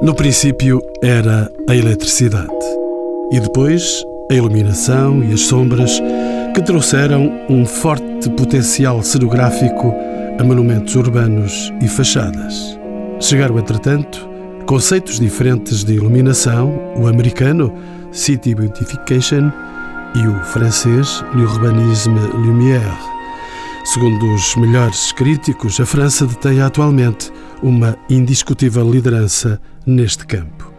No princípio era a eletricidade e depois a iluminação e as sombras que trouxeram um forte potencial cenográfico a monumentos urbanos e fachadas. Chegaram, entretanto, conceitos diferentes de iluminação, o americano, City Beautification, e o francês, L'Urbanisme Lumière. Segundo os melhores críticos, a França detém atualmente uma indiscutível liderança neste campo.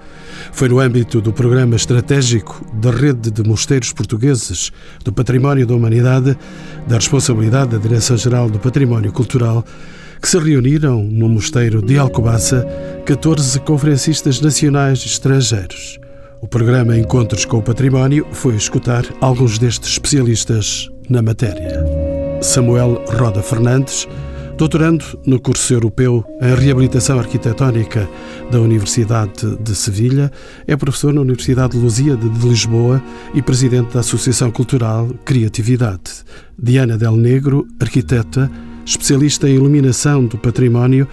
Foi no âmbito do programa estratégico da Rede de Mosteiros Portugueses do Património da Humanidade, da responsabilidade da Direção-Geral do Património Cultural, que se reuniram no mosteiro de Alcobaça 14 conferencistas nacionais e estrangeiros. O programa Encontros com o Património foi escutar alguns destes especialistas na matéria. Samuel Roda Fernandes, doutorando no curso europeu em reabilitação arquitetónica da Universidade de Sevilha, é professor na Universidade de Luzia de Lisboa e presidente da Associação Cultural Criatividade. Diana Del Negro, arquiteta, especialista em iluminação do património,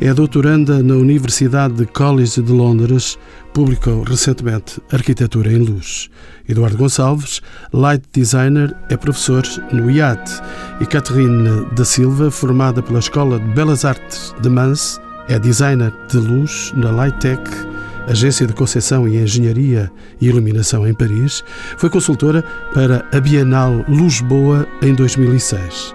é doutoranda na Universidade College de Londres, publicou recentemente Arquitetura em Luz. Eduardo Gonçalves, light designer, é professor no IAT e Catherine da Silva, formada pela Escola de Belas Artes de Mans, é designer de luz na Lightech, agência de concepção e engenharia e iluminação em Paris, foi consultora para a Bienal Lisboa em 2006.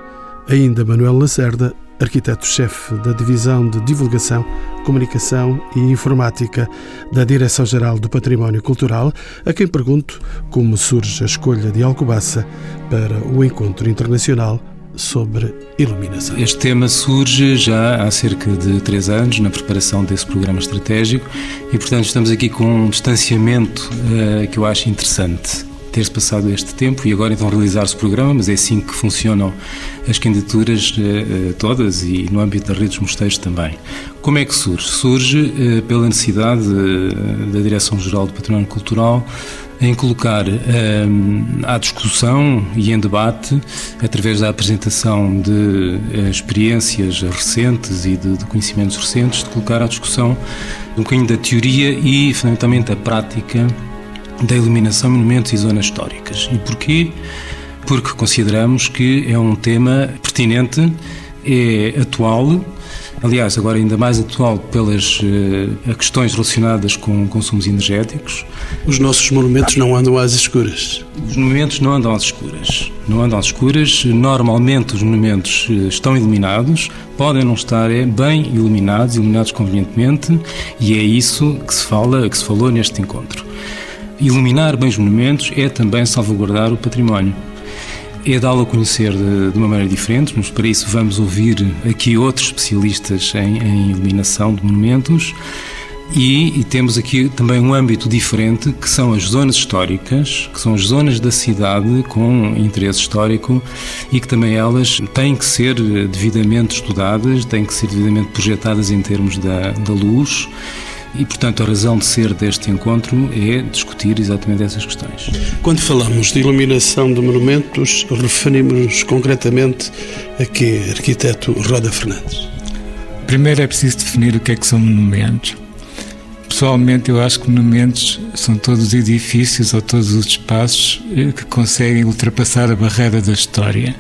Ainda Manuel Lacerda arquiteto-chefe da Divisão de Divulgação, Comunicação e Informática da Direção-Geral do Património Cultural, a quem pergunto como surge a escolha de Alcobaça para o encontro internacional sobre iluminação. Este tema surge já há cerca de três anos na preparação desse programa estratégico e, portanto, estamos aqui com um distanciamento uh, que eu acho interessante ter-se passado este tempo e agora então realizar-se o programa, mas é assim que funcionam as candidaturas eh, todas e no âmbito das redes mosteiros também. Como é que surge? Surge eh, pela necessidade da Direção-Geral do Património Cultural em colocar eh, à discussão e em debate, através da apresentação de experiências recentes e de, de, conhecimentos recentes, de colocar à discussão um bocadinho da teoria e, fundamentalmente, a prática da iluminação, monumentos e zonas históricas. E porquê? Porque consideramos que é um tema pertinente, é atual, aliás, agora ainda mais atual pelas uh, questões relacionadas com consumos energéticos. Os nossos monumentos não andam às escuras. Os monumentos não andam às escuras. Não andam às escuras. Normalmente os monumentos eh, estão iluminados, podem não estar é, bem iluminados, iluminados convenientemente, e é isso que se fala, que se falou neste encontro. Iluminar bens monumentos é também salvaguardar o património. É dá-lo a conhecer de, de, uma maneira diferente, mas para isso vamos ouvir aqui outros especialistas em, em iluminação de monumentos. E, e, temos aqui também um âmbito diferente, que são as zonas históricas, que são as zonas da cidade com interesse histórico e que também elas têm que ser devidamente estudadas, têm que ser devidamente projetadas em termos da, da luz e, portanto, a razão de ser deste encontro é discutir exatamente essas questões. Quando falamos de iluminação de monumentos, referimos-nos concretamente a que arquiteto Roda Fernandes? Primeiro é preciso definir o que é que são monumentos. Pessoalmente, eu acho que monumentos são todos os edifícios ou todos os espaços eh, que conseguem ultrapassar a barreira da história.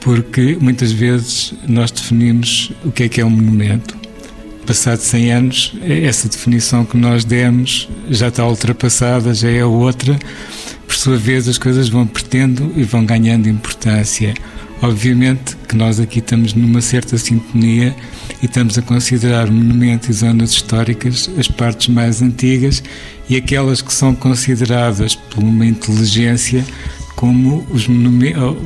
Porque muitas vezes nós definimos o que é que é um monumento Passados 100 anos, essa definição que nós demos já está ultrapassada, já é outra. Por sua vez, as coisas vão perdendo e vão ganhando importância. Obviamente que nós aqui estamos numa certa sintonia e estamos a considerar monumentos e zonas históricas as partes mais antigas e aquelas que são consideradas por uma inteligência como os,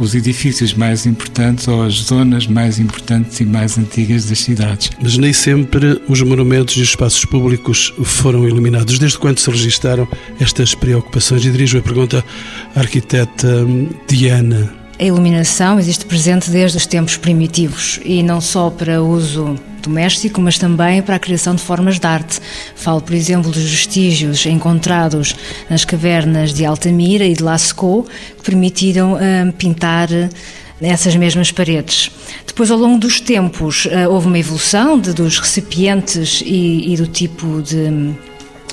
os edifícios mais importantes ou as zonas mais importantes e mais antigas das cidades. Mas nem sempre os monumentos e os espaços públicos foram iluminados. Desde quando se registaram estas preocupações? E dirijo a pergunta à arquiteta hum, Diana. A iluminação existe presente desde os tempos primitivos e não só para uso doméstico, mas também para a criação de formas de arte. Falo, por exemplo, dos vestígios encontrados nas cavernas de Altamira e de Lascaux, que permitiram uh, pintar nessas mesmas paredes. Depois, ao longo dos tempos, eh, houve uma evolução de, dos recipientes e, e do tipo de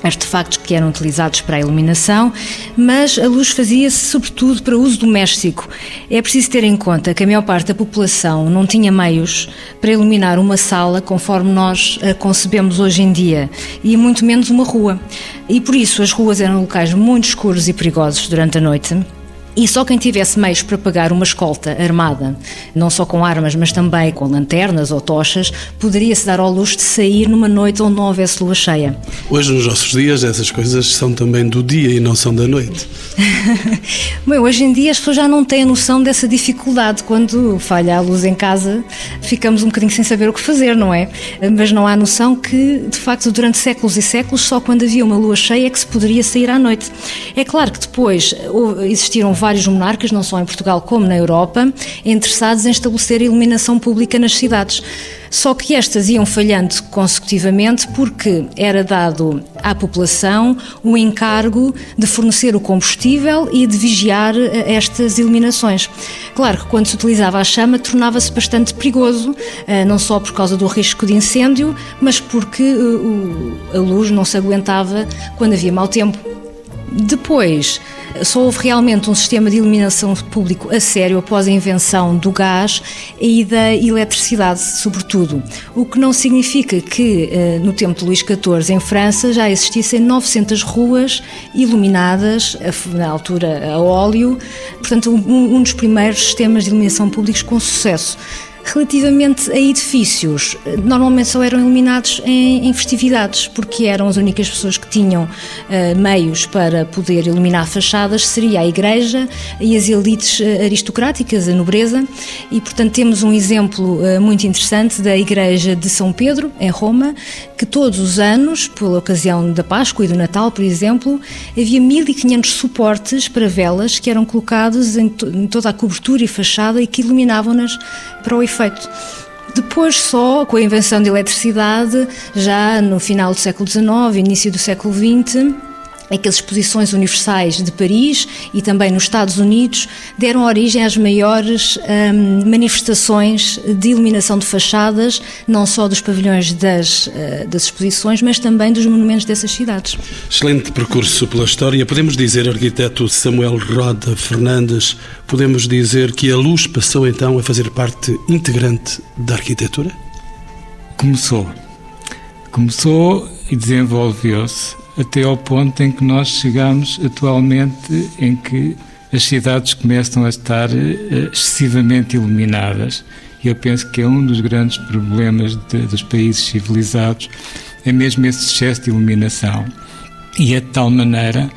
artefactos que eram utilizados para a iluminação, mas a luz fazia-se sobretudo para uso doméstico. É preciso ter em conta que a maior parte da população não tinha meios para iluminar uma sala conforme nós a concebemos hoje em dia, e muito menos uma rua. E por isso as ruas eram locais muito escuros e perigosos durante a noite. E só quem tivesse meios para pagar uma escolta armada, não só com armas, mas também com lanternas ou tochas, poderia-se dar ao luxo de sair numa noite onde não houvesse lua cheia. Hoje, nos nossos dias, essas coisas são também do dia e não são da noite. Bem, hoje em dia as pessoas já não têm a noção dessa dificuldade. Quando falha a luz em casa, ficamos um bocadinho sem saber o que fazer, não é? Mas não há noção que, de facto, durante séculos e séculos, só quando havia uma lua cheia é que se poderia sair à noite. É claro que depois existiram vários monarcas, não só em Portugal como na Europa, interessados em estabelecer iluminação pública nas cidades. Só que estas iam falhando consecutivamente porque era dado à população o encargo de fornecer o combustível e de vigiar eh, estas iluminações. Claro que quando se utilizava a chama tornava-se bastante perigoso, eh, não só por causa do risco de incêndio, mas porque eh, a luz não se aguentava quando havia mau tempo. Depois, só houve realmente um sistema de iluminação público a sério após a invenção do gás e da eletricidade, sobretudo. O que não significa que eh, no tempo de Luís XIV, em França, já existissem 900 ruas iluminadas, na altura a óleo, portanto, um dos primeiros sistemas de iluminação públicos com sucesso. Relativamente a edifícios, normalmente só eram iluminados em, em festividades, porque eram as únicas pessoas que tinham uh, meios para poder iluminar fachadas, seria a igreja e as elites uh, aristocráticas, a nobreza, e portanto temos um exemplo uh, muito interessante da igreja de São Pedro, em Roma, que todos os anos, pela ocasião da Páscoa e do Natal, por exemplo, havia 1500 suportes para velas que eram colocados em, to em toda a cobertura e fachada e que iluminavam-nas para o efeito. Depois, só com a invenção da eletricidade, já no final do século XIX, início do século XX, é que as exposições universais de Paris e também nos Estados Unidos deram origem às maiores hum, manifestações de iluminação de fachadas, não só dos pavilhões das, uh, das exposições, mas também dos monumentos dessas cidades. Excelente percurso pela história. Podemos dizer, arquiteto Samuel Roda Fernandes, podemos dizer que a luz passou então a fazer parte integrante da arquitetura? Começou. Começou e desenvolveu-se até ao ponto em que nós chegamos atualmente em que as cidades começam a estar eh, excessivamente iluminadas. E eu penso que é um dos grandes problemas de, dos países civilizados, é mesmo esse excesso de iluminação. E é de tal maneira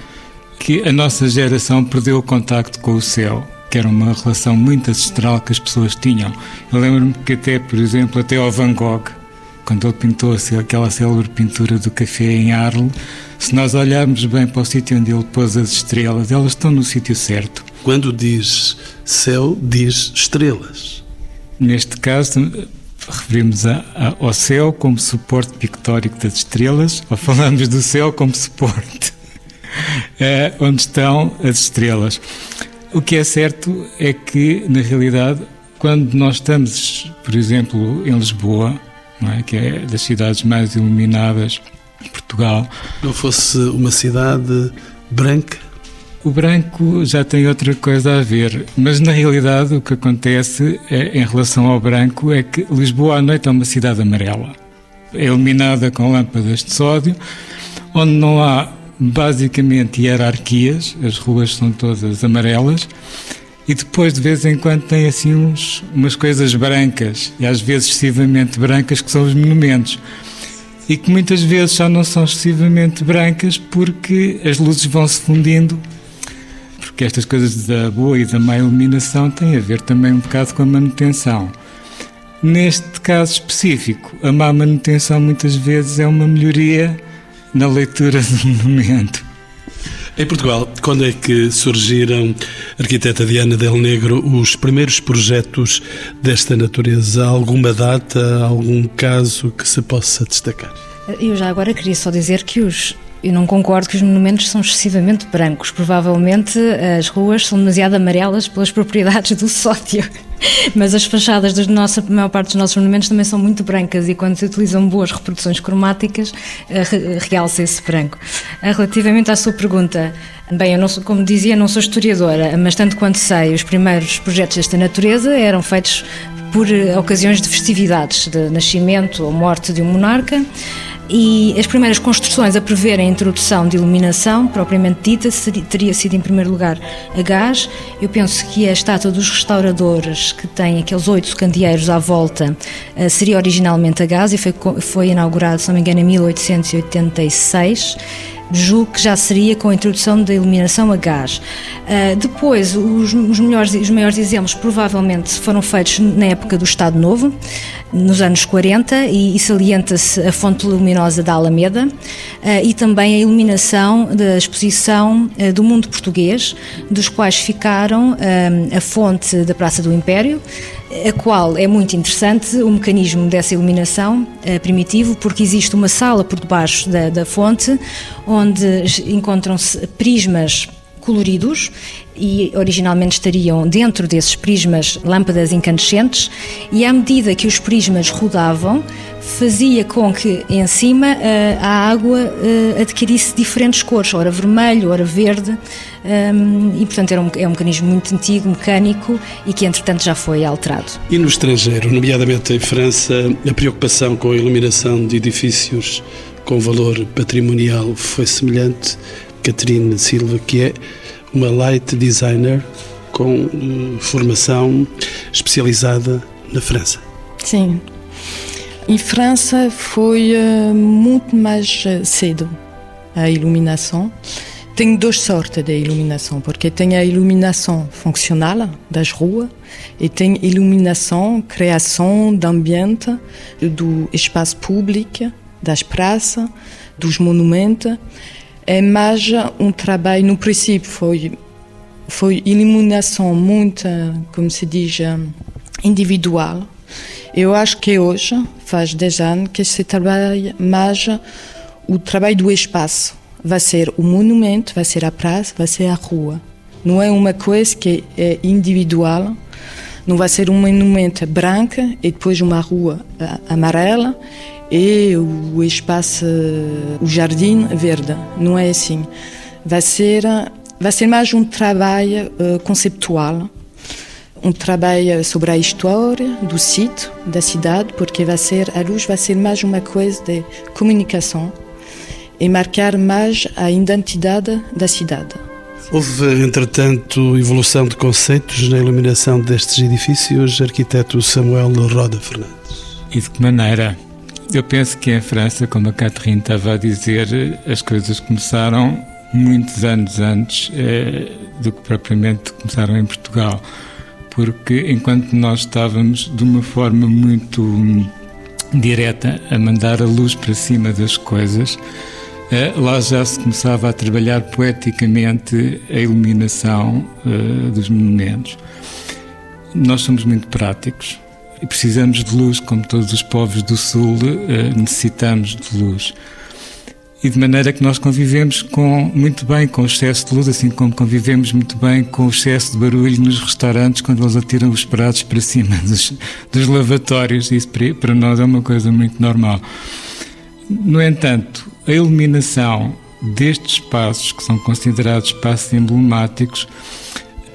que a nossa geração perdeu o contacto com o céu, que era uma relação muito ancestral que as pessoas tinham. Eu lembro-me que até, por exemplo, até ao Van Gogh, quando ele pintou aquela célebre pintura do café em Arles, se nós olharmos bem para o sítio onde ele pôs as estrelas, elas estão no sítio certo. Quando diz céu, diz estrelas. Neste caso, referimos a, a, ao céu como suporte pictórico das estrelas, ou falamos do céu como suporte é, onde estão as estrelas. O que é certo é que, na realidade, quando nós estamos, por exemplo, em Lisboa, é? que é das cidades mais iluminadas Portugal. Não fosse uma cidade branca? O branco já tem outra coisa a ver, mas na realidade o que acontece é, em relação ao branco é que Lisboa à noite é uma cidade amarela. É iluminada com lâmpadas de sódio, onde não há basicamente hierarquias, as ruas são todas amarelas, e depois de vez em quando tem assim uns, umas coisas brancas, e às vezes excessivamente brancas, que são os monumentos e que muitas vezes já não são excessivamente brancas porque as luzes vão se fundindo. Porque estas coisas da boa e da má iluminação têm a ver também um bocado com a manutenção. Neste caso específico, a má manutenção muitas vezes é uma melhoria na leitura do monumento. Em Portugal, quando é que surgiram, arquiteta Diana Del Negro, os primeiros projetos desta natureza? Alguma data, algum caso que se possa destacar? Eu já agora queria só dizer que os eu não concordo que os monumentos são excessivamente brancos. Provavelmente as ruas são demasiado amarelas pelas propriedades do sódio. Mas as fachadas da maior parte dos nossos monumentos também são muito brancas e quando se utilizam boas reproduções cromáticas, eh, realça esse branco. Eh, relativamente à sua pergunta, bem, eu não sou, como dizia, não sou historiadora, mas tanto quanto sei, os primeiros projetos desta natureza eram feitos por eh, ocasiões de festividades, de nascimento ou morte de um monarca. E as primeiras construções a prever a introdução de iluminação, propriamente dita, teria sido em primeiro lugar a gás. Eu penso que a estátua dos restauradores, que tem aqueles oito candeeiros à volta, eh, seria originalmente a gás e foi, foi inaugurado, se não me engano, em 1886 julgo que já seria com a introdução da iluminação a gás. Uh, depois, os, os, melhores, os maiores exemplos provavelmente foram feitos na época do Estado Novo, nos anos 40, e, e salienta-se a fonte luminosa da Alameda uh, e também a iluminação da exposição uh, do mundo português, dos quais ficaram a fonte da Praça do Império, a qual é muito interessante o mecanismo dessa iluminação é primitivo, porque existe uma sala por debaixo da, da fonte onde encontram-se prismas coloridos e originalmente estariam dentro desses prismas lâmpadas incandescentes e à medida que os prismas rodavam fazia com que em cima eh, a água eh, adquirisse diferentes cores, ora vermelho, ora verde ehm, e portanto era um, é um mecanismo muito antigo, mecânico e que entretanto já foi alterado. E no estrangeiro, nomeadamente em França, a preocupação com a iluminação de edifícios com valor patrimonial foi semelhante Catarina Silva, que é uma light designer com uh, formação especializada na França. Sim. Em França foi uh, muito mais eh, cedo a iluminação. Tem duas sortes de iluminação, porque tem a iluminação funcional das ruas e tem iluminação, criação de ambiente do espaço público, das praças, dos monumentos é mais um trabalho, no princípio foi, foi iluminação muito, como se diz, individual. Eu acho que hoje, faz 10 anos, que se trabalha mais o trabalho do espaço. Vai ser o monumento, vai ser a praça, vai ser a rua. Não é uma coisa que é individual, não vai ser um monumento branco e depois uma rua amarela e o espaço, o jardim verde. Não é assim. Vai ser, vai ser mais um trabalho conceptual, um trabalho sobre a história do sítio, da cidade, porque vai ser a luz vai ser mais uma coisa de comunicação e marcar mais a identidade da cidade. Houve, entretanto, evolução de conceitos na iluminação destes edifícios, arquiteto Samuel Roda Fernandes. E de que maneira? Eu penso que em França, como a Catherine estava a dizer, as coisas começaram muitos anos antes eh, do que propriamente começaram em Portugal. Porque enquanto nós estávamos de uma forma muito hum, direta a mandar a luz para cima das coisas, eh, lá já se começava a trabalhar poeticamente a iluminação eh, dos monumentos. Nós somos muito práticos e precisamos de luz, como todos os povos do Sul eh, necessitamos de luz. E de maneira que nós convivemos com, muito bem com o excesso de luz, assim como convivemos muito bem com o excesso de barulho nos restaurantes quando eles atiram os pratos para cima dos, dos lavatórios. Isso para nós é uma coisa muito normal. No entanto, a iluminação destes espaços, que são considerados espaços emblemáticos,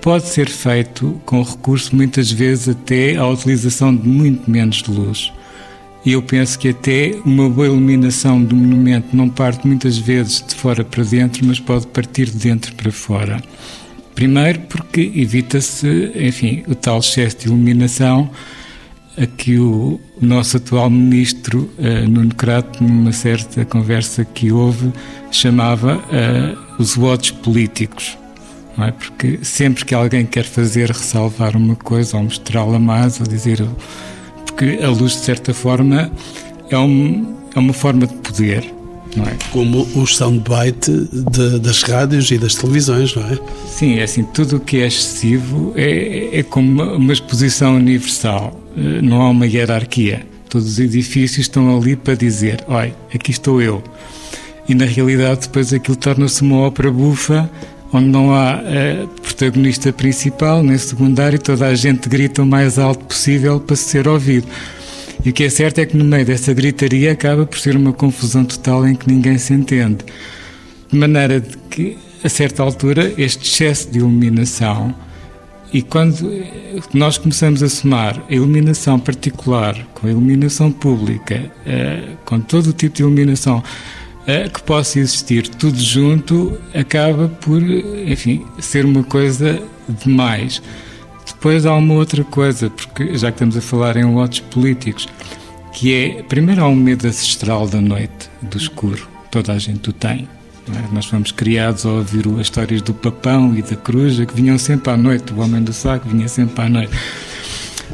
pode ser feito com recurso muitas vezes até à utilização de muito menos luz. E eu penso que até uma boa iluminação do monumento não parte muitas vezes de fora para dentro, mas pode partir de dentro para fora. Primeiro porque evita-se, enfim, o tal excesso de iluminação a que o nosso atual ministro uh, Nuno Crato, numa certa conversa que houve, chamava uh, os votos políticos não é? Porque sempre que alguém quer fazer ressalvar uma coisa ou mostrá-la mais ou dizer. Porque a luz, de certa forma, é, um, é uma forma de poder. É? Como o soundbite de, das rádios e das televisões, não é? Sim, é assim, tudo o que é excessivo é, é como uma, uma exposição universal, eh, não há uma hierarquia. Todos os edifícios estão ali para dizer: olha, aqui estou eu. E na realidade, depois aquilo torna-se uma ópera bufa onde não há uh, protagonista principal nem secundário, toda a gente grita o mais alto possível para ser ouvido. E o que é certo é que no meio dessa gritaria acaba por ser uma confusão total em que ninguém se entende. De maneira de que, a certa altura, este excesso de iluminação e quando nós começamos a somar a iluminação particular com a iluminação pública, eh, com todo o tipo de iluminação que possa existir, tudo junto, acaba por, enfim, ser uma coisa demais. Depois há uma outra coisa, porque já que estamos a falar em lotes políticos, que é, primeiro há um medo ancestral da noite, do escuro, toda a gente o tem. É? Nós fomos criados a ouvir as histórias do papão e da coruja que vinham sempre à noite, o homem do saco vinha sempre à noite.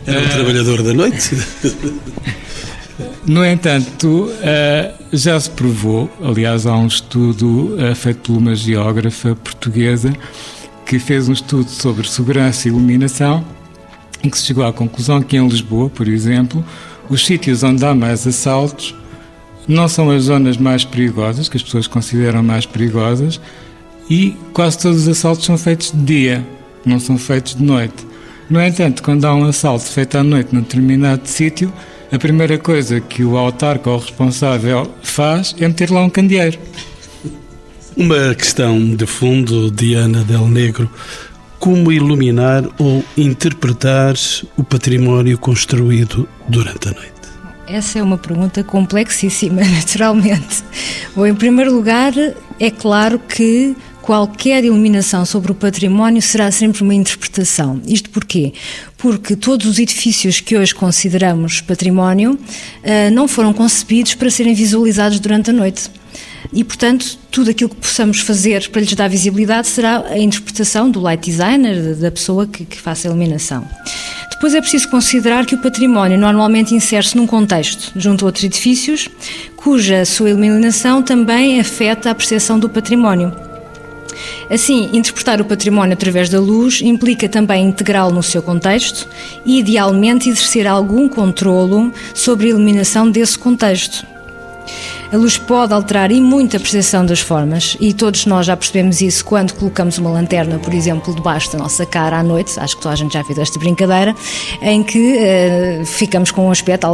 Era um uh, trabalhador da noite? No entanto, uh, já se provou, aliás, há um estudo uh, feito por uma geógrafa portuguesa que fez um estudo sobre segurança e iluminação, em que se chegou à conclusão que em Lisboa, por exemplo, os sítios onde há mais assaltos não são as zonas mais perigosas, que as pessoas consideram mais perigosas, e quase todos os assaltos são feitos de dia, não são feitos de noite. No entanto, quando há um assalto feito à noite num determinado sítio, a primeira coisa que o autarca ou o responsável faz é meter lá um candeeiro. Uma questão de fundo, Diana Del Negro. Como iluminar ou interpretar o património construído durante a noite? Essa é uma pergunta complexíssima, naturalmente. Bom, em primeiro lugar, é claro que qualquer iluminação sobre o património será sempre uma interpretação. Isto porquê? Porque todos os edifícios que hoje consideramos património eh, não foram concebidos para serem visualizados durante a noite. E, portanto, tudo aquilo que possamos fazer para lhes dar visibilidade será a interpretação do light designer, da pessoa que, que faça a iluminação. Depois é preciso considerar que o património normalmente insere-se num contexto, junto a outros edifícios, cuja sua iluminação também afeta a percepção do património. Assim, interpretar o património através da luz implica também integrá-lo no seu contexto e, idealmente, exercer algum controlo sobre a iluminação desse contexto. A luz pode alterar e muito a percepção das formas, e todos nós já percebemos isso quando colocamos uma lanterna, por exemplo, debaixo da nossa cara à noite. Acho que toda a gente já fez esta brincadeira, em que uh, ficamos com um aspecto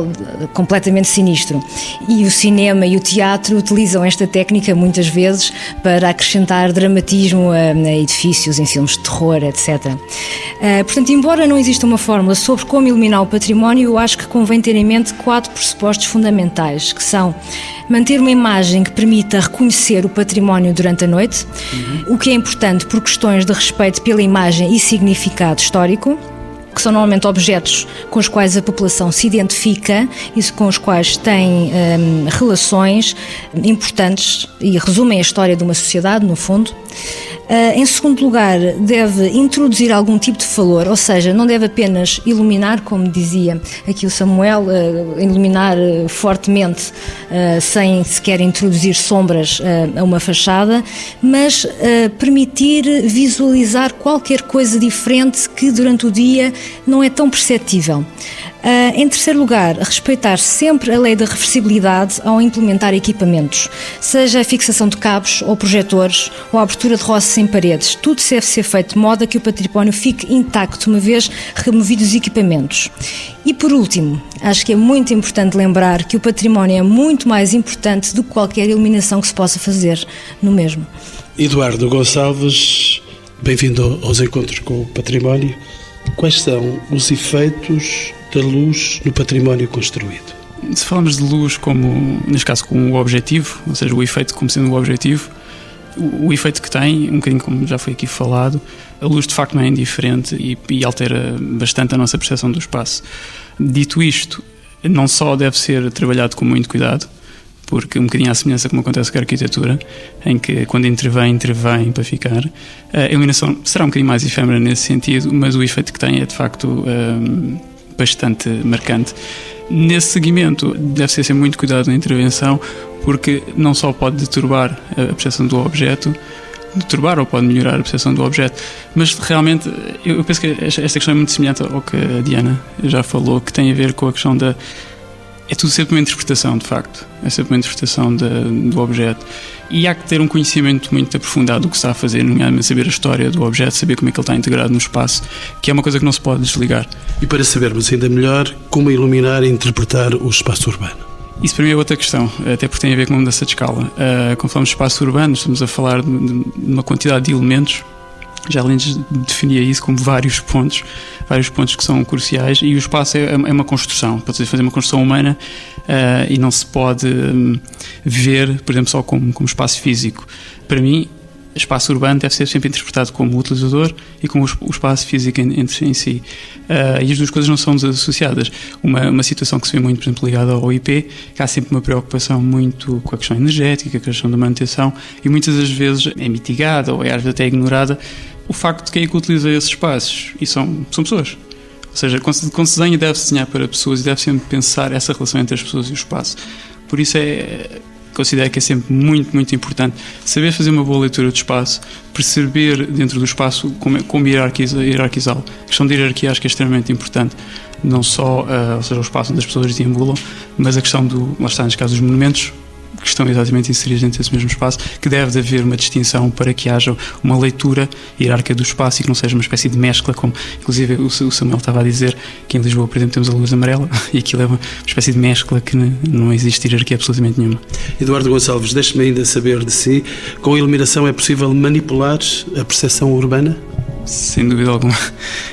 completamente sinistro. E o cinema e o teatro utilizam esta técnica muitas vezes para acrescentar dramatismo a, a edifícios, em filmes de terror, etc. Uh, eh, portanto, embora não exista uma fórmula sobre como iluminar o património, eu acho que convém ter em mente quatro pressupostos fundamentais, que são manter uma imagem que permita reconhecer o património durante a noite, uhum. o que é importante por questões de respeito pela imagem e significado histórico que são normalmente objetos com os quais a população se identifica e com os quais tem um, relações importantes e resumem a história de uma sociedade, no fundo. Uh, em segundo lugar, deve introduzir algum tipo de valor, ou seja, não deve apenas iluminar, como dizia aqui o Samuel, uh, iluminar uh, fortemente, sem sequer introduzir sombras a uma fachada, mas permitir visualizar qualquer coisa diferente que durante o dia não é tão perceptível. Uh, em terceiro lugar, respeitar sempre a lei da reversibilidade ao implementar equipamentos, seja a fixação de cabos ou projetores ou a abertura de roças em paredes. Tudo deve ser feito de modo a que o património fique intacto, uma vez removidos os equipamentos. E por último, acho que é muito importante lembrar que o património é muito mais importante do que qualquer iluminação que se possa fazer no mesmo. Eduardo Gonçalves, bem-vindo aos Encontros com o Património. Quais são os efeitos da luz no património construído? Se falamos de luz como, neste caso, como o objetivo, ou seja, o efeito como sendo o objetivo, o, o, efeito que tem, um bocadinho como já foi aqui falado, a luz de facto não é indiferente e, e altera bastante a nossa percepção do espaço. Dito isto, não só deve ser trabalhado com muito cuidado, porque um bocadinho à semelhança como acontece com a arquitetura, em que quando intervém, intervém para ficar. A iluminação será um bocadinho mais efêmera nesse sentido, mas o efeito que tem é de facto um, bastante marcante. Nesse seguimento, deve ser sempre muito cuidado na intervenção, porque não só pode deturbar a percepção do objeto, deturbar ou pode melhorar a percepção do objeto, mas realmente eu penso que esta questão é muito semelhante ao que a Diana já falou, que tem a ver com a questão da é tudo sempre uma interpretação, de facto. É sempre uma interpretação do objeto. E há que ter um conhecimento muito aprofundado do que está a fazer, nomeadamente saber a história do objeto, saber como é que ele está integrado no espaço, que é uma coisa que não se pode desligar. E para sabermos ainda melhor como iluminar e interpretar o espaço urbano. Isso para mim é outra questão, até porque tem a ver com a mudança de escala. Uh, quando falamos de espaço urbano, estamos a falar de uma quantidade de elementos já Lynch definia isso como vários pontos, vários pontos que são cruciais e o espaço é, é uma construção, pode-se fazer uma construção humana uh, e não se pode um, ver, por exemplo, só como, como espaço físico. Para mim, espaço urbano deve ser sempre interpretado como utilizador e como o espaço físico em si. Uh, e as duas coisas não são desassociadas. Uma, uma situação que se vê muito, por exemplo, ligada ao IP, que há sempre uma preocupação muito com a questão energética, com a questão da manutenção, e muitas das vezes é mitigada ou é às vezes até ignorada o facto de quem é que utiliza esses espaços. E são, são pessoas. Ou seja, quando se, desenha, deve-se desenhar para pessoas e deve sempre pensar essa relação entre as pessoas e o espaço. Por isso é considero que é sempre muito, muito importante saber fazer uma boa leitura do espaço, perceber dentro do espaço como, é, como hierarquizá-lo. A questão de hierarquia acho que é extremamente importante, não só uh, ou seja, o espaço onde as pessoas deambulam, mas a questão do, lá está, neste caso, dos monumentos, que estão exatamente inseridos dentro desse mesmo espaço, que deve haver uma distinção para que haja uma leitura hierárquica do espaço e que não seja uma espécie de mescla, como inclusive o Samuel estava a dizer, que em Lisboa, por exemplo, temos a luz amarela e aquilo é uma espécie de mescla que não existe hierarquia absolutamente nenhuma. Eduardo Gonçalves, deixe-me ainda saber de si, com a iluminação é possível manipular a percepção urbana? Sem dúvida alguma.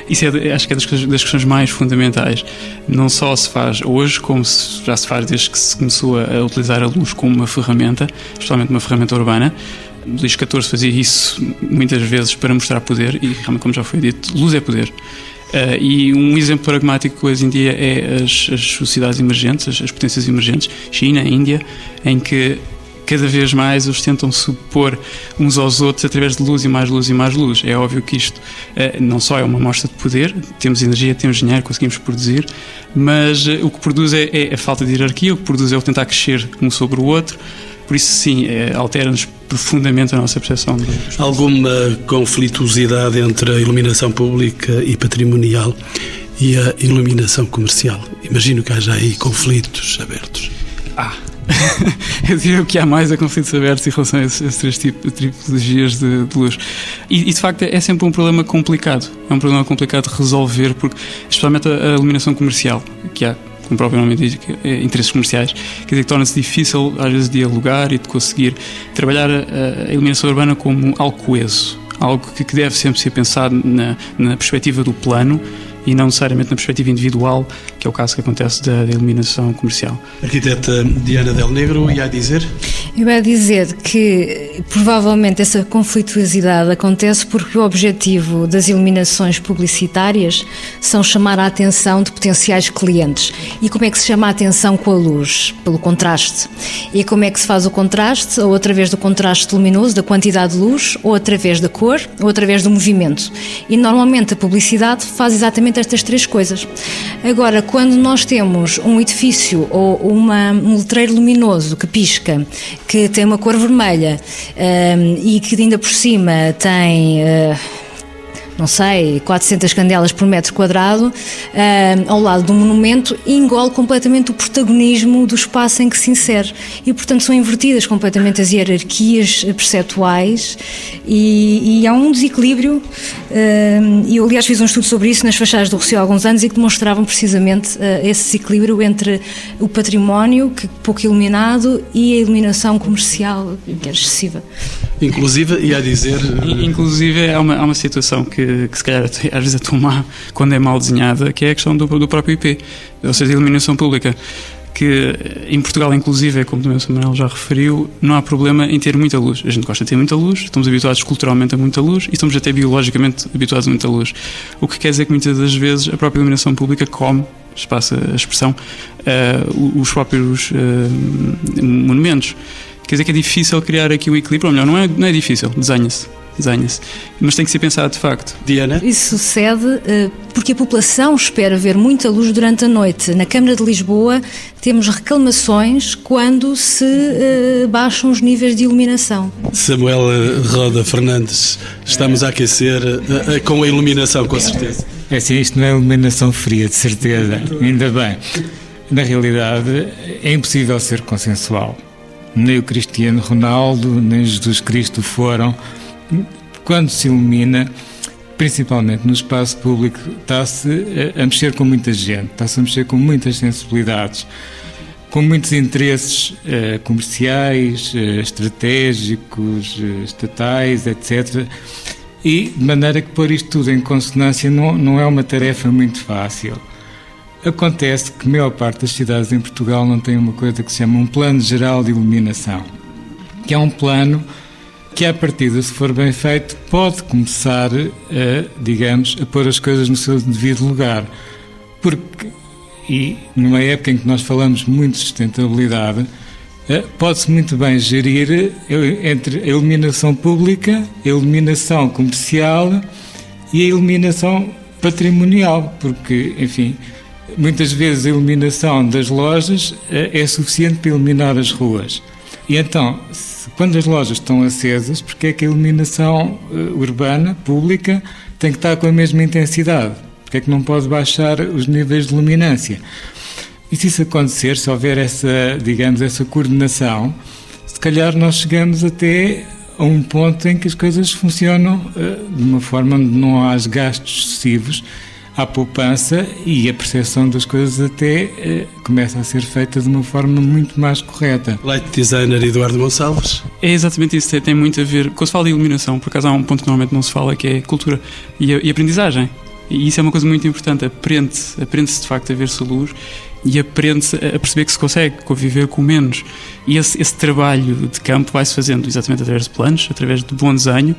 Isso é, acho que é das, das questões mais fundamentais. Não só se faz hoje, como se, já se faz desde que se começou a, utilizar a luz como uma ferramenta, especialmente uma ferramenta urbana. Luís XIV fazia isso muitas vezes para mostrar poder, e realmente, como já foi dito, luz é poder. Uh, e um exemplo pragmático hoje em dia é as, as sociedades emergentes, as, as potências emergentes, China, Índia, em que cada vez mais eles tentam supor uns aos outros através de luz e mais luz e mais luz. É óbvio que isto eh, não só é uma mostra de poder, temos energia, temos dinheiro, conseguimos produzir, mas eh, o que produz é, é a falta de hierarquia, o que produz é o tentar crescer um sobre o outro. Por isso, sim, é, altera-nos profundamente a nossa percepção. De... Alguma conflituosidade entre a iluminação pública e patrimonial e a iluminação comercial? Imagino que haja aí conflitos abertos. Ah, eu diria que há mais a conflitos abertos em relação a esses, três tipos, tipologias de, de luz. E, e, de facto é sempre um problema complicado. É um problema complicado de resolver, porque, especialmente a, a iluminação comercial, que há como o próprio nome diz, é interesses comerciais, quer dizer que torna-se difícil às vezes de alugar e de conseguir trabalhar a, a iluminação urbana como algo coeso, algo que, que deve sempre ser pensado na, na perspectiva do plano e não necessariamente na perspectiva individual, que é o caso que acontece da, da eliminação comercial. Arquiteta Diana Del Negro, ia dizer? Eu ia dizer que provavelmente essa conflituosidade acontece porque o objetivo das iluminações publicitárias são chamar a atenção de potenciais clientes. E como é que se chama a atenção com a luz? Pelo contraste. E como é que se faz o contraste? Ou através do contraste luminoso, da quantidade de luz, ou através da cor, ou através do movimento. E normalmente a publicidade faz exatamente estas três coisas. Agora, quando nós temos um edifício ou uma, um letreiro luminoso que pisca, que tem uma cor vermelha um, ehm, e que ainda por cima tem. Uh, não sei, 400 candelas por metro quadrado, uh, ao lado de um monumento, e engole completamente o protagonismo do espaço em que se insere. E, portanto, são invertidas completamente as hierarquias perceptuais e, e há um desequilíbrio. Uh, e eu, aliás, fiz um estudo sobre isso nas fachadas do Rocio há alguns anos e que demonstravam precisamente uh, esse desequilíbrio entre o património, que pouco iluminado, e a iluminação comercial, que é excessiva. Inclusive, ia a dizer. Inclusive, há uma, há uma situação que, que, se calhar, às vezes é tão má quando é mal desenhada, que é a questão do, do próprio IP, ou seja, a iluminação pública. Que em Portugal, inclusive, como também o Samuel já referiu, não há problema em ter muita luz. A gente gosta de ter muita luz, estamos habituados culturalmente a muita luz e estamos até biologicamente habituados a muita luz. O que quer dizer que muitas das vezes a própria iluminação pública come espaço a expressão, uh, os próprios uh, monumentos. Quer dizer que é difícil criar aqui o equilíbrio, ou melhor, não é, não é difícil, desenha-se. Desenha-se. Mas tem que ser pensado de facto. Diana? Isso sucede uh, porque a população espera ver muita luz durante a noite. Na Câmara de Lisboa temos reclamações quando se uh, baixam os níveis de iluminação. Samuel eh, Roda Fernandes, estamos a aquecer uh, com a iluminação, com certeza. É assim, isto não é iluminação fria, de certeza, ainda bem. na realidade, é impossível ser consensual. Nem o Cristiano Ronaldo, nem Jesus Cristo foram. Quando se ilumina, principalmente no espaço público, está-se a mexer com muita gente, está-se a mexer com muitas sensibilidades, com muitos interesses eh, comerciais, eh, estratégicos, eh, estatais, etc. E de maneira que pôr isto tudo em consonância não, não é uma tarefa muito fácil. Acontece que a maior parte das cidades em Portugal não tem uma coisa que se chama um plano geral de iluminação, que é um plano que, à partida, se for bem feito, pode começar a, digamos, a pôr as coisas no seu devido lugar. Porque, e numa época em que nós falamos muito de sustentabilidade, eh, pode-se muito bem gerir eh, entre a iluminação pública, a iluminação comercial e a iluminação patrimonial, porque, enfim, Muitas vezes a iluminação das lojas eh, é suficiente para iluminar as ruas. E então, quando as lojas estão acesas, porque é que a iluminação eh, urbana, pública, tem que estar com a mesma intensidade? Porque é que não pode baixar os níveis de luminância? E se isso acontecer, se houver essa, digamos, essa coordenação, se calhar nós chegamos até a um ponto em que as coisas funcionam uh, de uma forma onde não há gastos excessivos à poupança e a percepção das coisas até eh, começa a ser feita de uma forma muito mais correta. Light designer Eduardo Gonçalves. É exatamente isso, tem muito a ver. Quando se fala de iluminação, por acaso há um ponto que normalmente não se fala que é cultura e, e aprendizagem. E isso é uma coisa muito importante. Aprende-se, aprende-se de facto a ver-se a luz e aprende-se a perceber que se consegue conviver com menos. E esse, esse trabalho de campo vai-se fazendo exatamente através de planos, através de bom desenho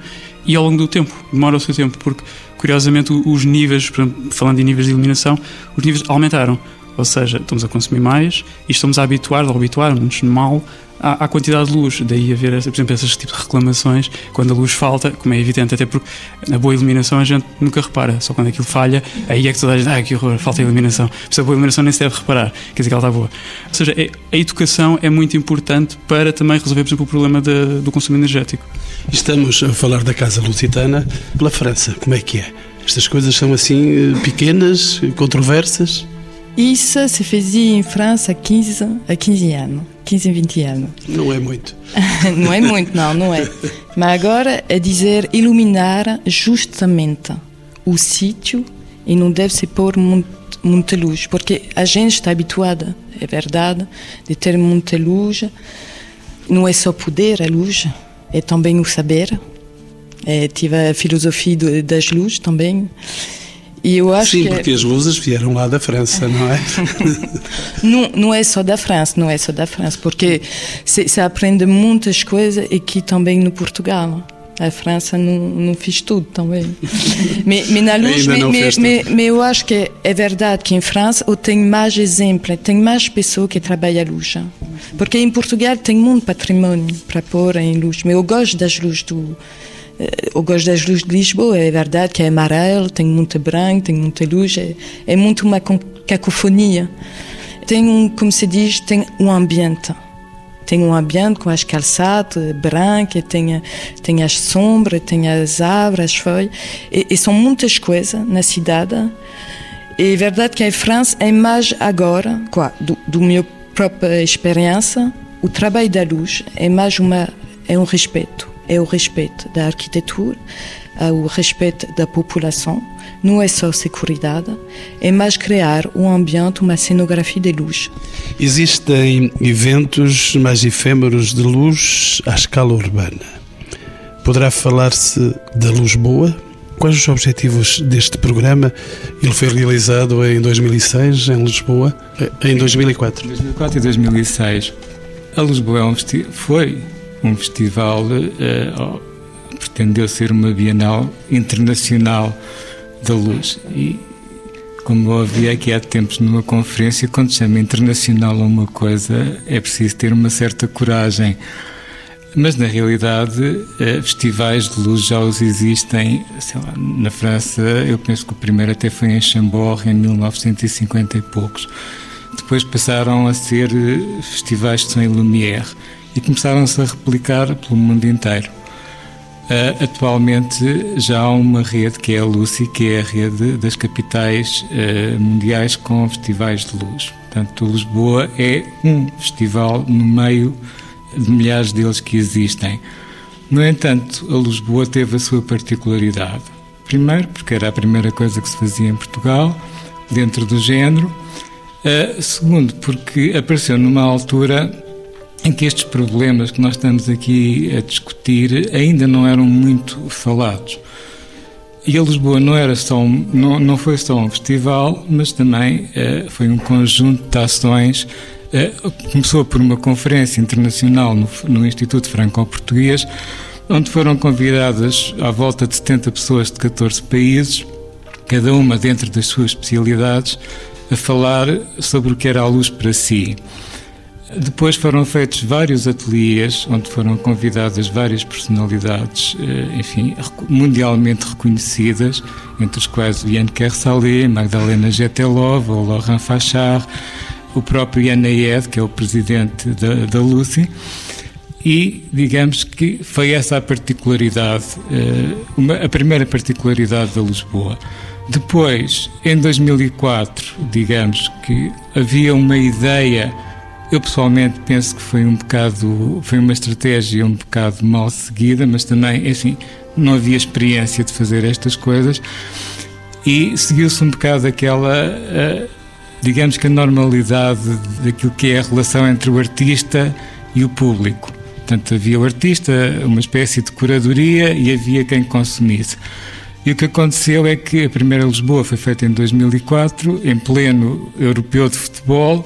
e ao longo do tempo. Demora o seu tempo, porque curiosamente os níveis, falando de níveis de iluminação, os níveis aumentaram. Ou seja, estamos a consumir mais e estamos a habituar, ou habituar-nos mal à, quantidade de luz. Daí haver, por exemplo, esses tipos de reclamações quando a luz falta, como é evidente, até porque na boa iluminação a gente nunca repara, só quando aquilo falha, aí é que toda a gente, ah, que horror, falta iluminação. Por isso a boa iluminação nem se deve reparar, quer dizer que ela está boa. Ou seja, é, a educação é muito importante para também resolver, por exemplo, o problema de, do consumo energético. Estamos a falar da Casa Lusitana pela França, como é que é? Estas coisas são assim eh, pequenas, controversas? Isso se fazia em França há 15, há 15 anos, 15, 20 anos. Não é muito. não é muito, não, não é. Mas agora é dizer iluminar justamente o sítio e não deve se pôr muita luz, porque a gente está habituada, é verdade, de ter muita luz. Não é só poder a luz, é também o saber. É, tive a filosofia das luzes também. E eu acho Sim, que é porque as luzes vieram lá da França, não é? não, não é só da França, não é só da França, porque se, se aprende muitas coisas aqui também no Portugal. A França não, não fez tudo também. mas, mas na luz, mas, mas, mas, eu acho que é verdade que em França eu tenho mais exemplos, tem mais pessoas que trabalham a luz. Porque em Portugal tem muito patrimônio para pôr em luz, mas eu gosto das luzes do eu gosto das luzes de Lisboa, é verdade que é amarelo, tem muito branco, tem muita luz, é, é muito uma cacofonia. Tem um, como se diz, tem um ambiente. Tem um ambiente com as calçadas brancas, tem, tem as sombras, tem as árvores, as folhas, e, e são muitas coisas na cidade. E é verdade que em França é mais agora, do, do meu própria experiência, o trabalho da luz é mais uma, é um respeito é o respeito da arquitetura, é o respeito da população. Não é só segurança, é mais criar um ambiente, uma cenografia de luz. Existem eventos mais efêmeros de luz à escala urbana. Poderá falar-se da luz boa? Quais os objetivos deste programa? Ele foi realizado em 2006 em Lisboa, em 2004. 2004 e 2006. A Lisboa é um foi um festival uh, pretendeu ser uma Bienal Internacional da Luz e como ouvi aqui há tempos numa conferência, quando chama internacional a uma coisa, é preciso ter uma certa coragem. Mas, na realidade, eh, festivais de luz já os existem. Lá, na França, eu penso que o primeiro até foi em Chambord, em 1950 e poucos. Depois passaram a ser eh, festivais de Saint Lumière e começaram-se a replicar pelo mundo inteiro. Uh, atualmente já há uma rede que é a Lucy, que é a rede das capitais uh, mundiais com festivais de luz. Portanto, Lisboa é um festival no meio de milhares deles que existem. No entanto, a Lisboa teve a sua particularidade. Primeiro, porque era a primeira coisa que se fazia em Portugal, dentro do género. Uh, segundo, porque apareceu numa altura em que estes problemas que nós estamos aqui a discutir ainda não eram muito falados. E a Lisboa não era só não, não foi só um festival, mas também uh, foi um conjunto de ações. Uh, começou por uma conferência internacional no, no Instituto Franco-Português, onde foram convidadas à volta de 70 pessoas de 14 países, cada uma dentro das suas especialidades, a falar sobre o que era a luz para si. Depois foram feitos vários ateliês onde foram convidadas várias personalidades, eh, enfim, mundialmente reconhecidas, entre os quais Yann Kersalé, Magdalena Getelov, o Laurent Fachard, o próprio Yann Ayed, que é o presidente da, da Lucy. E digamos que foi essa a particularidade, eh, uma, a primeira particularidade da Lisboa. Depois, em 2004, digamos que havia uma ideia eu pessoalmente penso que foi um bocado, foi uma estratégia um bocado mal seguida, mas também, assim, não havia experiência de fazer estas coisas e seguiu-se um bocado aquela, uh, digamos que a normalidade daquilo que é a relação entre o artista e o público. Portanto, havia o artista, uma espécie de curadoria e havia quem consumisse. E o que aconteceu é que a primeira Lisboa foi feita em 2004, em pleno europeu de futebol,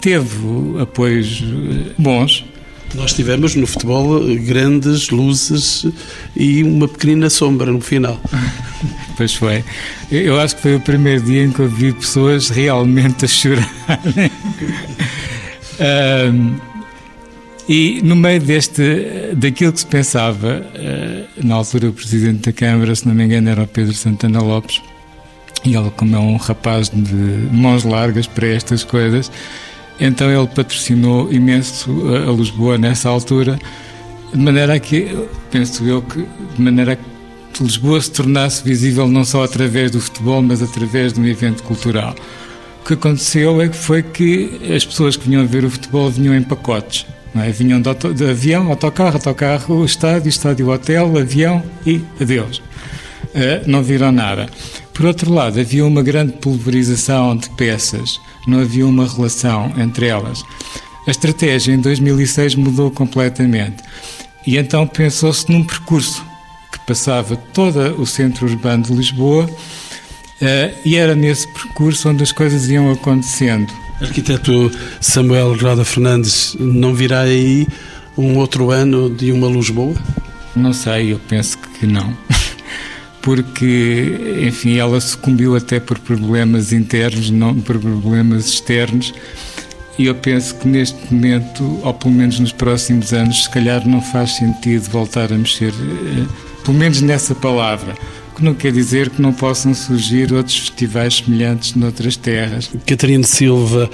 teve apoios eh, bons. Nós tivemos no futebol grandes luzes e uma pequenina sombra no final. Pois foi. Eu acho que foi o primeiro dia em que eu vi pessoas realmente a chorar. um, e no meio deste, daquilo que se pensava, uh, na altura o presidente da Câmara, se não me engano, era o Pedro Santana Lopes, e ele, como é um rapaz de mãos largas para estas coisas, então ele patrocinou imenso a Lisboa nessa altura, de maneira que, penso eu, que de maneira que Lisboa se tornasse visível não só através do futebol, mas através de um evento cultural. O que aconteceu é que foi que as pessoas que vinham ver o futebol vinham em pacotes. É? Vinham de, auto, de, avião, autocarro, autocarro, estádio, estádio, hotel, avião e adeus. Uh, não viram nada. Por outro lado, havia uma grande pulverização de peças não havia uma relação entre elas. A estratégia em 2006 mudou completamente e então pensou-se num percurso que passava todo o centro urbano de Lisboa uh, e era nesse percurso onde as coisas iam acontecendo. Arquiteto Samuel Roda Fernandes, não virá aí um outro ano de uma Lisboa? Não sei, eu penso que não porque, enfim, ela sucumbiu até por problemas internos, não por problemas externos. E eu penso que neste momento, ou pelo menos nos próximos anos, se calhar não faz sentido voltar a mexer, eh, pelo menos nessa palavra. Que não quer dizer que não possam surgir outros festivais semelhantes noutras terras. Catarina Silva,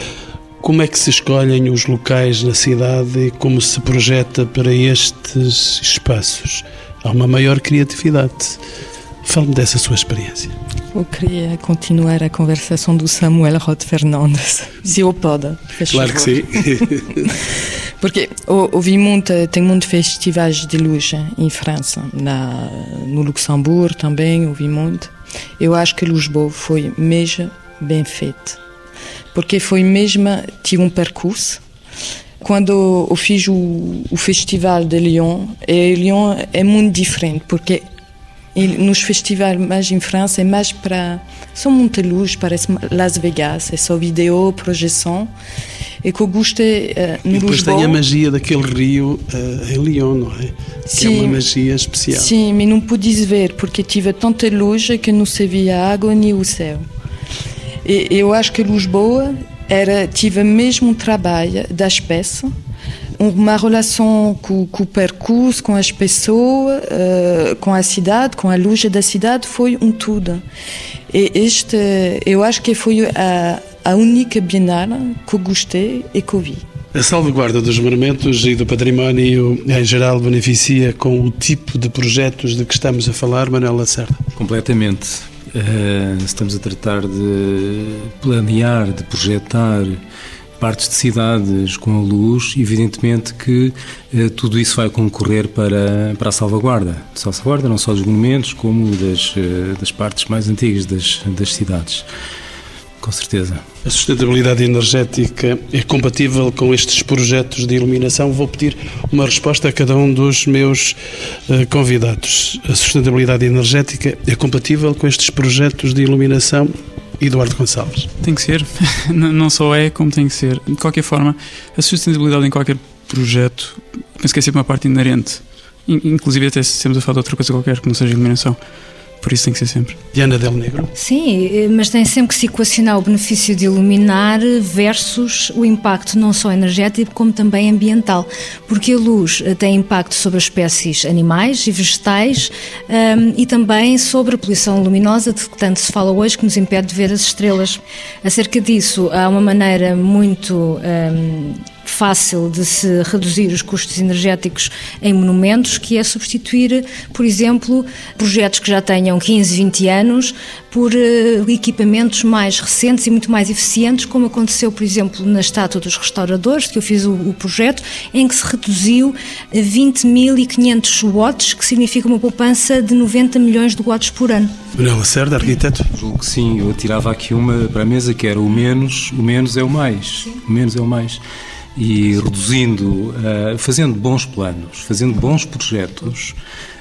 como é que se escolhem os locais na cidade e como se projeta para estes espaços? Há uma maior criatividade. Fale-me dessa sua experiência. Eu queria continuar a conversação do Samuel Rod Fernandes, se eu pode. Claro que sim. Porque ouvi muito, tem muitos festivais de luz em França, na, no Luxemburgo também ouvi muito. Eu acho que Lisboa foi mesmo bem feito, porque foi mesmo, tive um percurso. Quando eu fiz o, o festival de Lyon, e Lyon é muito diferente, porque e nos festivais mais em França é mais para são muita luz parece Las Vegas é só vídeo projeção. E que eu gostei uh, no e depois Lisboa, tem a magia daquele rio uh, em Lyon não é? Sim, que é uma magia especial. Sim mas não pude ver porque tive tanta luz que não se via a água nem o céu. E eu acho que Lisboa era tive mesmo um trabalho das peças uma relação com, com, o percurso, com as pessoas, uh, com a cidade, com a luz da cidade, foi um tudo. E este, eu acho que foi a, a única Bienal que gostei e que vi. A salvaguarda dos monumentos e do património em geral beneficia com o tipo de projetos de que estamos a falar, Manuel Lacerda? Completamente. Uh, estamos a tratar de planear, de projetar partes de cidades com a luz, evidentemente que uh, tudo isso vai concorrer para, para a salvaguarda. Salvaguarda não só dos monumentos, como das, uh, das partes mais antigas das, das cidades com certeza. A sustentabilidade energética é compatível com estes projetos de iluminação? Vou pedir uma resposta a cada um dos meus uh, convidados. A sustentabilidade energética é compatível com estes projetos de iluminação? Eduardo Gonçalves. Tem que ser. Não só é, como tem que ser. De qualquer forma, a sustentabilidade em qualquer projeto, penso que é sempre uma parte inerente. Inclusive, até se estamos a falar de outra coisa qualquer que não seja iluminação por isso tem que ser sempre. Diana Del Negro? Sim, eh, mas tem sempre que se equacionar o benefício de iluminar versus o impacto não só energético como também ambiental, porque a luz eh, tem impacto sobre as espécies animais e vegetais um, ehm, e também sobre a poluição luminosa de que tanto se fala hoje que nos impede de ver as estrelas. Acerca disso, há uma maneira muito um, ehm, fácil de se reduzir os custos energéticos em monumentos, que é substituir, por exemplo, projetos que já tenham 15, 20 anos por uh, equipamentos mais recentes e muito mais eficientes, como aconteceu, por exemplo, na estátua dos restauradores, que eu fiz o, o projeto, em que se reduziu a 20.500 watts, que significa uma poupança de 90 milhões de watts por ano. Manuel Lacerda, arquiteto? Julgo que sim, eu tirava aqui uma para a mesa que era o menos, o menos é o mais. Sim. O menos é o mais e reduzindo, uh, fazendo bons planos, fazendo bons projetos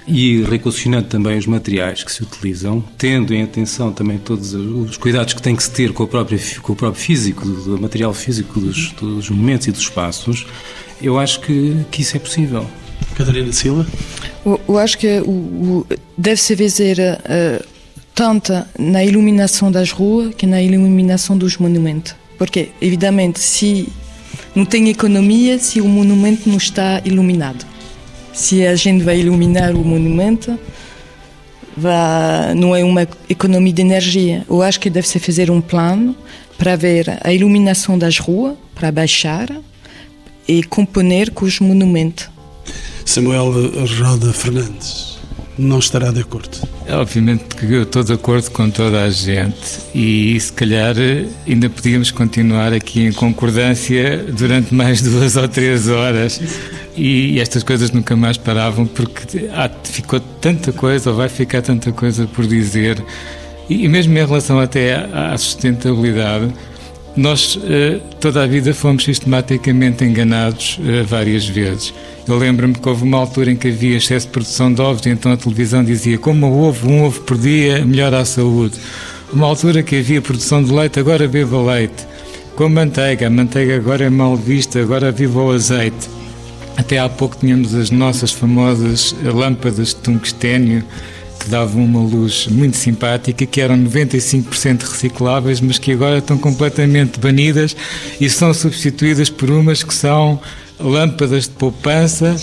e reequacionando também os materiais que se utilizam, tendo em atenção também todos os cuidados que tem que se ter com o próprio, com o próprio físico, do material físico dos, dos monumentos e dos espaços, eu acho que, que isso é possível. Catarina Silva? Eu, eu acho que deve-se fazer uh, tanto na iluminação das ruas que na iluminação dos monumentos. Porque, evidentemente, se não tem economia se o monumento não está iluminado. Se a gente vai iluminar o monumento, não é uma economia de energia. Eu acho que deve-se fazer um plano para ver a iluminação das ruas, para baixar e componer com os monumentos. Samuel Roda Fernandes não estará de acordo. É, obviamente que eu estou de acordo com toda a gente e se calhar ainda podíamos continuar aqui em concordância durante mais duas ou três horas e estas coisas nunca mais paravam porque ah, ficou tanta coisa ou vai ficar tanta coisa por dizer e mesmo em relação até à sustentabilidade nós eh, toda a vida fomos sistematicamente enganados eh, várias vezes eu lembro-me que houve uma altura em que havia excesso de produção de ovos, e então a televisão dizia: como ovo, um ovo por dia melhora a saúde. Uma altura que havia produção de leite, agora beba leite. Com manteiga, a manteiga agora é mal vista, agora viva o azeite. Até há pouco tínhamos as nossas famosas lâmpadas de tungstênio que davam uma luz muito simpática, que eram 95% recicláveis, mas que agora estão completamente banidas e são substituídas por umas que são lâmpadas de poupança,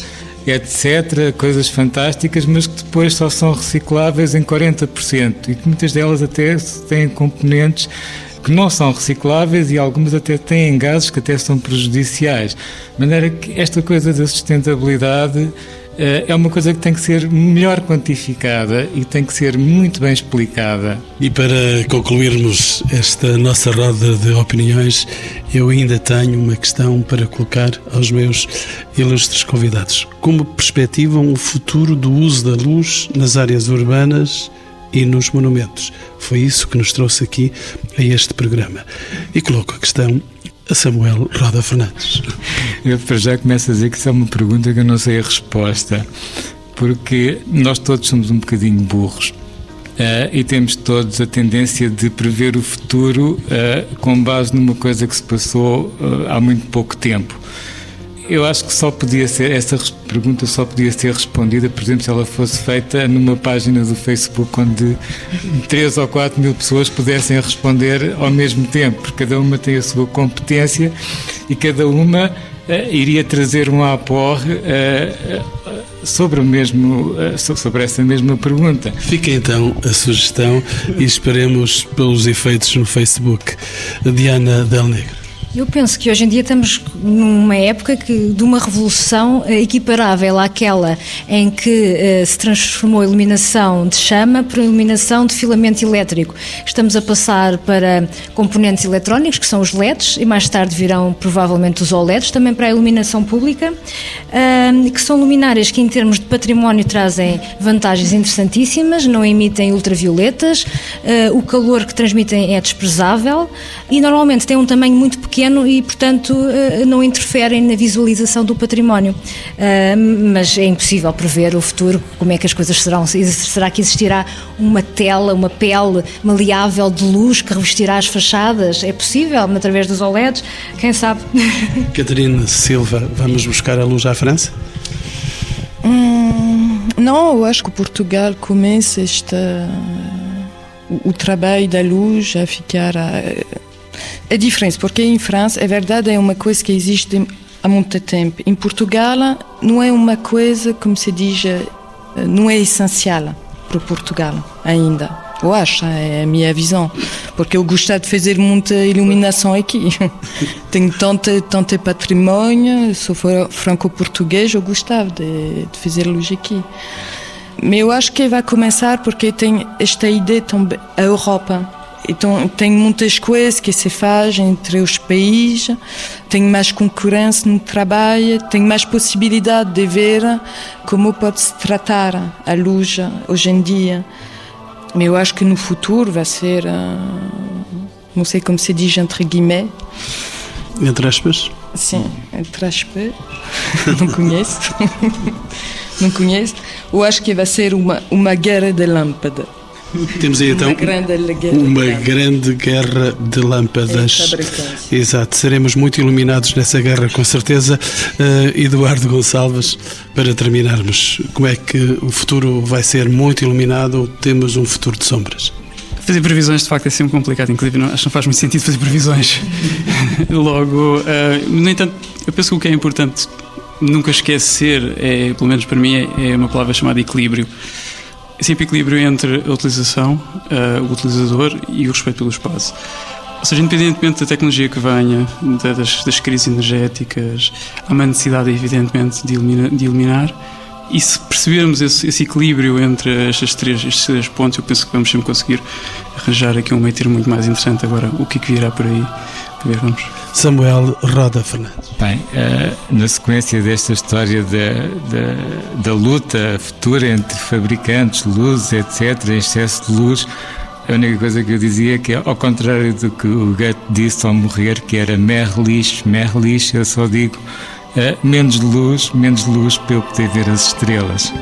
etc., coisas fantásticas, mas que depois só são recicláveis em 40% e que muitas delas até têm componentes que não são recicláveis e algumas até têm gases que até são prejudiciais. De maneira que esta coisa da sustentabilidade é uma coisa que tem que ser melhor quantificada e tem que ser muito bem explicada. E para concluirmos esta nossa roda de opiniões, eu ainda tenho uma questão para colocar aos meus ilustres convidados. Como perspectivam o futuro do uso da luz nas áreas urbanas e nos monumentos? Foi isso que nos trouxe aqui a este programa. E coloco a questão Samuel Roda Fernandes. Eu para já começo a dizer que isso é uma pergunta que eu não sei a resposta, porque nós todos somos um bocadinho burros. Uh, e temos todos a tendência de prever o futuro uh, com base numa coisa que se passou uh, há muito pouco tempo. Eu acho que só podia ser, essa pergunta só podia ser respondida, por exemplo, se ela fosse feita numa página do Facebook onde 3 ou 4 mil pessoas pudessem responder ao mesmo tempo, porque cada uma tem a sua competência e cada uma uh, iria trazer um aporre uh, sobre, o mesmo, sobre essa mesma pergunta. Fica então a sugestão e esperemos pelos efeitos no Facebook. Diana Del Negro. Eu penso que hoje em dia estamos numa época que, de uma revolução eh, equiparável àquela em que eh, se transformou a iluminação de chama por iluminação de filamento elétrico. Estamos a passar para componentes eletrónicos, que são os LEDs, e mais tarde virão provavelmente os OLEDs, também para a iluminação pública, eh, que são luminárias que, em termos de património, trazem vantagens interessantíssimas, não emitem ultravioletas, eh, o calor que transmitem é desprezável e normalmente têm um tamanho muito pequeno pequeno e, portanto, eh, não interferem na visualização do património. Eh, mas é impossível prever o futuro, como é que as coisas serão. Será que existirá uma tela, uma pele maleável de luz que revestirá as fachadas? É possível, através dos OLEDs? Quem sabe? Catarina Silva, vamos buscar a luz à França? Hum, não, eu acho que Portugal começa esta, o, o trabalho da luz a ficar. A, a diferença, porque em França, é verdade, é uma coisa que existe há muito tempo. Em Portugal, não é uma coisa, como se diz, eh, não é essencial para Portugal ainda. Eu acho, é a minha visão. Porque eu gosto de fazer muita iluminação aqui. Tenho tanto, tanto patrimônio, sou franco-português, eu gostava de, de fazer luz aqui. Mas eu acho que vai começar porque tem esta ideia também, a Europa então, tem muitas coisas que se faz entre os países, tem mais concorrência no trabalho, tem mais possibilidade de ver como pode se tratar a luz hoje em dia. Mas eu acho que no futuro vai ser, eh, não sei como se diz entre guillemets. Entre aspas? Sim, entre aspas. não conheço. não conheço. Eu acho que vai ser uma, uma guerra de lâmpada. Temos aí então uma grande, uma grande guerra de lâmpadas. É Exato, seremos muito iluminados nessa guerra, com certeza. Uh, Eduardo Gonçalves, para terminarmos, como é que o futuro vai ser muito iluminado ou temos um futuro de sombras? Fazer previsões de facto é sempre complicado, inclusive não, acho que não faz muito sentido fazer previsões. Logo, uh, no entanto, eu penso que o que é importante nunca esquecer, é, pelo menos para mim, é, é uma palavra chamada equilíbrio sempre equilíbrio entre a utilização, uh, o utilizador e o respeito pelo espaço. Ou seja, independentemente da tecnologia que venha, das, das crises energéticas, há uma necessidade, evidentemente, de, iluminar, de e se percebermos esse, esse, equilíbrio entre estes três, estes três pontos, eu penso que vamos sempre conseguir arranjar aqui um meio termo muito mais interessante. Agora, o que é que virá por aí? Vamos. Samuel Roda Fernandes. Bem, uh, na sequência desta história da, da, da, luta futura entre fabricantes, luzes, etc., excesso de luz, a única coisa que eu dizia é que, ao contrário do que o Goethe disse ao morrer, que era mer lixo, mer lixo, eu só digo uh, menos luz, menos luz para eu poder ver as estrelas.